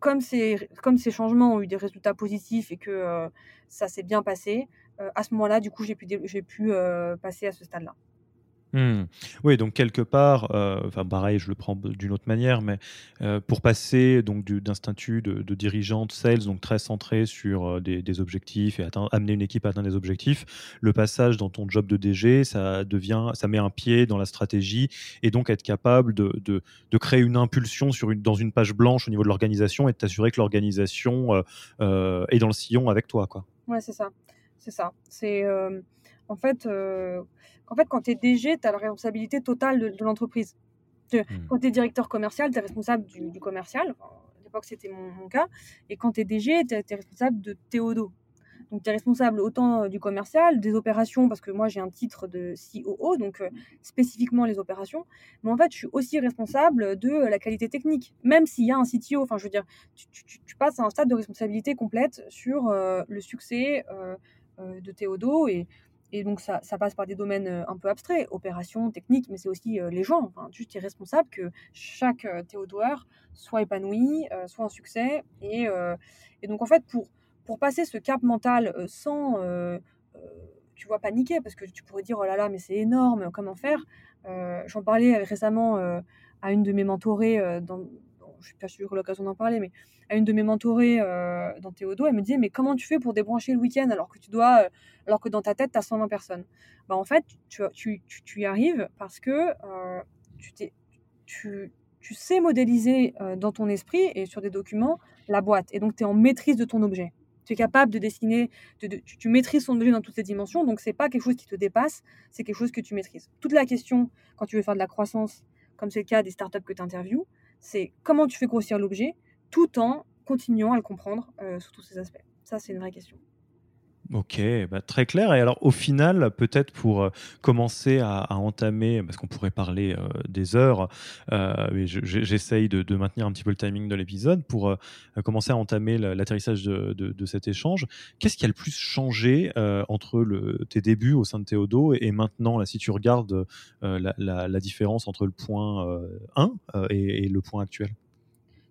Comme ces, comme ces changements ont eu des résultats positifs et que ça s'est bien passé, à ce moment-là, du coup, j'ai pu, j'ai pu passer à ce stade-là. Mmh. Oui, donc quelque part, euh, enfin pareil, je le prends d'une autre manière, mais euh, pour passer donc d'un statut de, de, dirigeante sales, donc très centré sur euh, des, objectifs et amener une équipe à atteindre des objectifs, le passage dans ton job de DG, ça devient, ça met un pied dans la stratégie et donc être capable de, de, créer une impulsion dans une page blanche au niveau de l'organisation et de t'assurer que l'organisation est dans le sillon avec toi, quoi. Ouais, c'est ça, c'est ça. C'est en fait en fait, quand tu es DG, tu as la responsabilité totale de, l'entreprise. Hmm. Quand tu es directeur commercial, tu es responsable du, commercial. à l'époque, c'était mon, cas. Et quand tu es DG, tu es, responsable de Théodo. Donc, tu es responsable autant euh, du commercial, des opérations, parce que moi, j'ai un titre de COO, donc euh, spécifiquement les opérations. Mais en fait, je suis aussi responsable de la qualité technique. Même s'il y a un CTO, enfin, je veux dire, tu, passes à un stade de responsabilité complète sur euh, le succès de Théodo. Et, et donc, ça, ça, passe par des domaines un peu abstraits, opérations, techniques, mais c'est aussi les gens. Enfin, tu es responsable que chaque Théodoeur soit épanoui, soit un succès. Et, et donc, en fait, pour pour passer ce cap mental euh, sans, euh, euh, tu vois, paniquer, parce que tu pourrais dire, oh là là, mais c'est énorme, comment faire J'en parlais récemment à une de mes mentorées, je suis pas sûre l'occasion d'en parler, mais à une de mes mentorées dans Théodo, elle me disait, mais comment tu fais pour débrancher le week-end alors que tu dois, alors que dans ta tête, tu as 120 personnes? Bah, En fait, tu, tu, tu, y arrives parce que tu, tu, tu sais modéliser dans ton esprit et sur des documents la boîte. Et donc, tu es en maîtrise de ton objet tu es capable de dessiner, tu, maîtrises son objet dans toutes ses dimensions, donc c'est pas quelque chose qui te dépasse, c'est quelque chose que tu maîtrises. Toute la question, quand tu veux faire de la croissance, comme c'est le cas des startups que tu interviews, c'est comment tu fais grossir l'objet tout en continuant à le comprendre euh, sous tous ses aspects. Ça, c'est une vraie question. Ok, bah, très clair. Et alors, au final, peut-être pour euh, commencer à, entamer, parce qu'on pourrait parler euh, des heures, euh, j'essaye de, maintenir un petit peu le timing de l'épisode, pour commencer à entamer l'atterrissage de, cet échange. Qu'est-ce qui a le plus changé entre le, tes débuts au sein de Théodo et, maintenant, si tu regardes la, différence entre le point 1 et, le point actuel?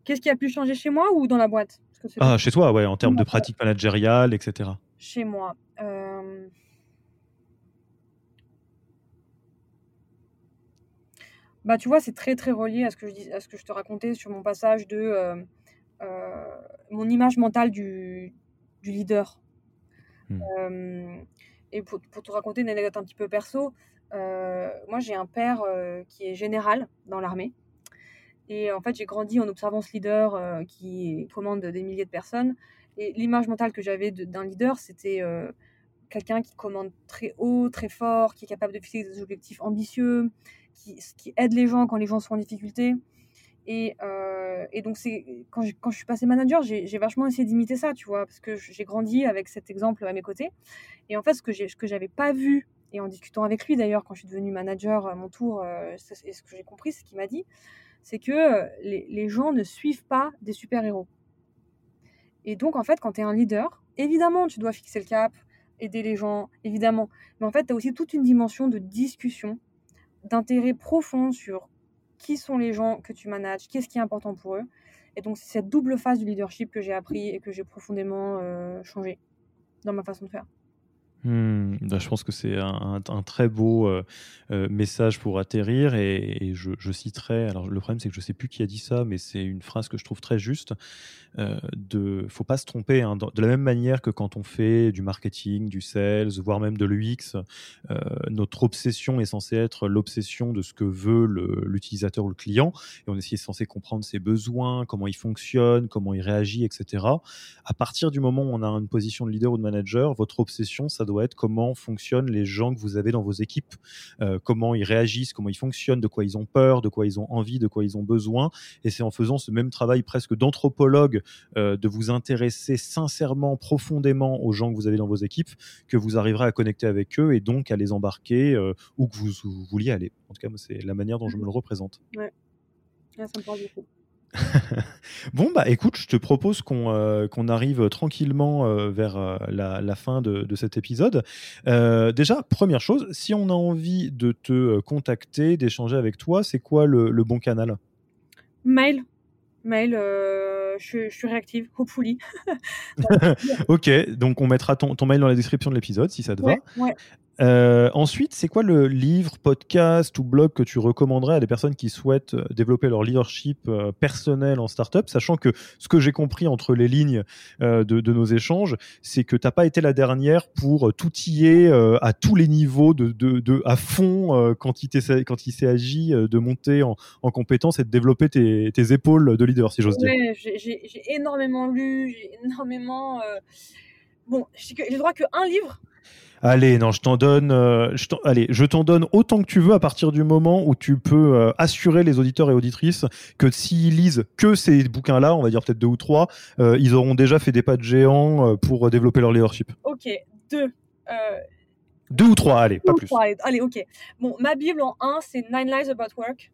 Qu'est-ce qui a pu changer chez moi ou dans la boîte? Ah, chez toi, ouais, en termes de pratique managériale, etc chez moi. Euh, bah, tu vois, c'est très très relié à ce que je dis, à ce que je te racontais sur mon passage de euh, euh, mon image mentale du, du leader. Hmm. et pour, pour, te raconter une anecdote un petit peu perso, moi j'ai un père qui est général dans l'armée. Et en fait, j'ai grandi en observant ce leader qui commande des milliers de personnes. Et l'image mentale que j'avais d'un leader, c'était euh, quelqu'un qui commande très haut, très fort, qui est capable de fixer des objectifs ambitieux, qui, aide les gens quand les gens sont en difficulté. Et, euh, donc, quand je, suis passée manager, j'ai vachement essayé d'imiter ça, tu vois, parce que j'ai grandi avec cet exemple à mes côtés. Et en fait, ce que je n'avais pas vu, et en discutant avec lui d'ailleurs, quand je suis devenue manager à mon tour, euh, et ce que j'ai compris, c'est ce qu'il m'a dit, c'est que les, les gens ne suivent pas des super-héros. Et donc, en fait, quand tu es un leader, évidemment, tu dois fixer le cap, aider les gens, évidemment. Mais en fait, tu as aussi toute une dimension de discussion, d'intérêt profond sur qui sont les gens que tu manages, qu'est-ce qui est important pour eux. Et donc, c'est cette double phase du leadership que j'ai appris et que j'ai profondément euh, changé dans ma façon de faire. Hmm, bah, je pense que c'est un, très beau euh, euh, message pour atterrir et, je, citerai, alors le problème c'est que je ne sais plus qui a dit ça, mais c'est une phrase que je trouve très juste, euh, de faut pas se tromper, hein, de la même manière que quand on fait du marketing, du sales, voire même de l'UX, euh, notre obsession est censée être l'obsession de ce que veut l'utilisateur ou le client, et on est censé comprendre ses besoins, comment il fonctionne, comment il réagit, etc. À partir du moment où on a une position de leader ou de manager, votre obsession, ça doit être comment fonctionnent les gens que vous avez dans vos équipes, euh, comment ils réagissent, comment ils fonctionnent, de quoi ils ont peur, de quoi ils ont envie, de quoi ils ont besoin. Et c'est en faisant ce même travail presque d'anthropologue, euh, de vous intéresser sincèrement, profondément aux gens que vous avez dans vos équipes, que vous arriverez à connecter avec eux et donc à les embarquer euh, où que vous, vouliez aller. En tout cas, c'est la manière dont je me le représente. Ouais. ça me parle beaucoup. bon, bah écoute, je te propose qu'on euh, arrive tranquillement euh, vers euh, la, fin de, cet épisode. déjà, première chose, si on a envie de te contacter, d'échanger avec toi, c'est quoi le, bon canal? Mail. Mail, je, suis réactive, hopefully. ok, donc on mettra ton, mail dans la description de l'épisode si ça te va. Ouais. Euh, ensuite, c'est quoi le livre, podcast ou blog que tu recommanderais à des personnes qui souhaitent euh, développer leur leadership euh, personnel en startup, sachant que ce que j'ai compris entre les lignes de, nos échanges, c'est que tu n'as pas été la dernière pour tout y à tous les niveaux, de, de, à fond quand il s'est agi de monter en, en compétence et de développer tes, épaules de leader, si j'ose dire. J'ai énormément lu, j'ai énormément. Bon, j'ai le droit qu'un livre Allez, non, je t'en donne. euh, je allez, je t'en donne autant que tu veux à partir du moment où tu peux euh, assurer les auditeurs et auditrices que s'ils lisent que ces bouquins-là, on va dire peut-être deux ou trois, euh, ils auront déjà fait des pas de géant pour développer leur leadership. Ok, deux. Deux ou trois, allez, pas plus. trois, allez, ok. Bon, ma Bible en un, c'est Nine Lies About Work.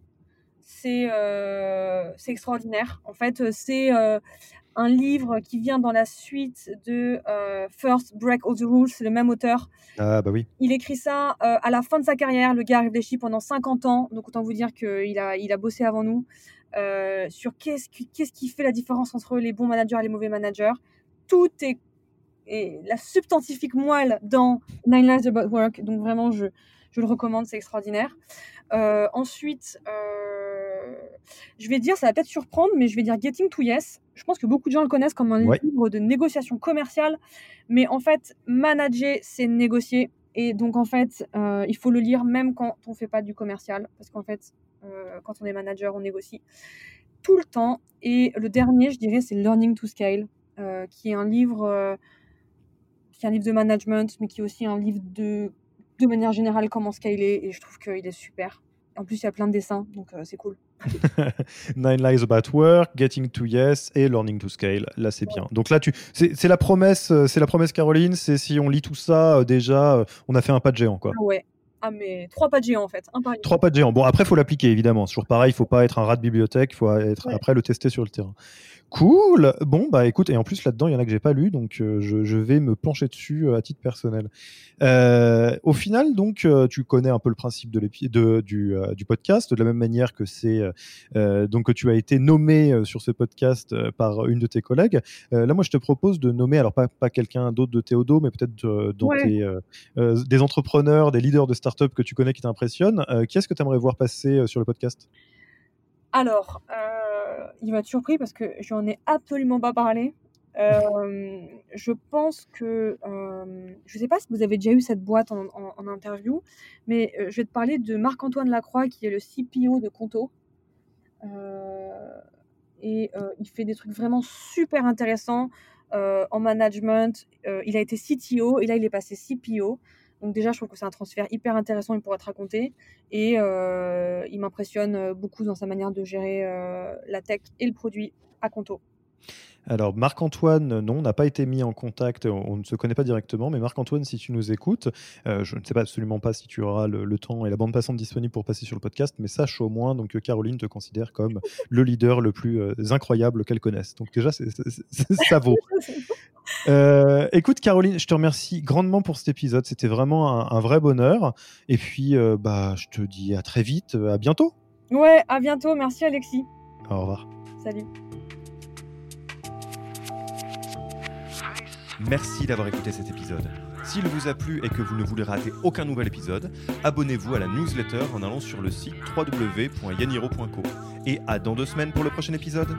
C'est euh, c'est extraordinaire. En fait, c'est euh, un livre qui vient dans la suite de euh, First Break All the Rules. C'est le même auteur. Ah bah oui. Il écrit ça euh, à la fin de sa carrière. Le gars a réfléchi pendant 50 ans, donc autant vous dire qu'il a, il a bossé avant nous euh, sur qu'est-ce qui, qu'est-ce qui fait la différence entre les bons managers et les mauvais managers. Tout est, est la substantifique moelle dans Nine Lives About Work, donc vraiment je, je le recommande, c'est extraordinaire. Ensuite, je vais dire, ça va peut-être surprendre, mais je vais dire Getting to Yes. Je pense que beaucoup de gens le connaissent comme un Ouais. livre de négociation commerciale, mais en fait, manager, c'est négocier. Et donc, en fait, euh, il faut le lire même quand on fait pas du commercial, parce qu'en fait, euh, quand on est manager, on négocie tout le temps. Et le dernier, je dirais, c'est Learning to Scale, euh, qui est un livre, qui est un livre de management, mais qui est aussi un livre de, de manière générale, comment scaler. Et je trouve qu'il est super. En plus, il y a plein de dessins, donc c'est cool. Nine Lies About Work, Getting to Yes et Learning to Scale. Là, c'est bien. Donc là, tu, c'est la promesse, euh, c'est la promesse, Caroline. C'est si on lit tout ça, euh, déjà, euh, on a fait un pas de géant, quoi. Ah ouais. Ah, mais trois pas de géant, en fait. Un par. Trois pas de géant. Bon, après, il faut l'appliquer, évidemment. C'est toujours pareil, il faut pas être un rat de bibliothèque, il faut être, Ouais. après le tester sur le terrain. Cool. Bon, bah écoute, et en plus là-dedans, il y en a que j'ai pas lu, donc euh, je, je vais me pencher dessus euh, à titre personnel. Euh, au final, donc, euh, tu connais un peu le principe de de, du, du podcast, de la même manière que c'est donc que tu as été nommé sur ce podcast par une de tes collègues. Là, moi, je te propose de nommer, alors pas, pas quelqu'un d'autre de Théodo, mais peut-être euh, dans Ouais. tes, des entrepreneurs, des leaders de start-up que tu connais qui t'impressionnent. Euh, qui est-ce que tu aimerais voir passer sur le podcast? Alors, euh, il va être surpris parce que j'en ai absolument pas parlé. Euh, je pense que, euh, je sais pas si vous avez déjà eu cette boîte en, interview, mais je vais te parler de Marc-Antoine Lacroix qui est le CPO de Conto. Et il fait des trucs vraiment super intéressants en management. Il a été CTO et là il est passé CPO. Donc déjà, je trouve que c'est un transfert hyper intéressant, il pourrait te raconter. Et euh, il m'impressionne euh, beaucoup dans sa manière de gérer euh, la tech et le produit à Conto. Alors, Marc-Antoine, non, n'a pas été mis en contact, on, on ne se connaît pas directement, mais Marc-Antoine, si tu nous écoutes, euh, je ne sais pas absolument pas si tu auras le, le temps et la bande passante disponible pour passer sur le podcast, mais sache au moins donc, que Caroline te considère comme le leader le plus euh, incroyable qu'elle connaisse. Donc déjà, c'est- c'est- c'est- ça vaut. Euh, écoute, Caroline, je te remercie grandement pour cet épisode. C'était vraiment un, un vrai bonheur. Et puis, euh, bah, je te dis à très vite, à bientôt. ouais, à bientôt. Merci Alexis. Au revoir. Salut. Merci d'avoir écouté cet épisode. S'il vous a plu et que vous ne voulez rater aucun nouvel épisode, abonnez-vous à la newsletter en allant sur le site www.yaniro.co. Et à dans deux semaines pour le prochain épisode.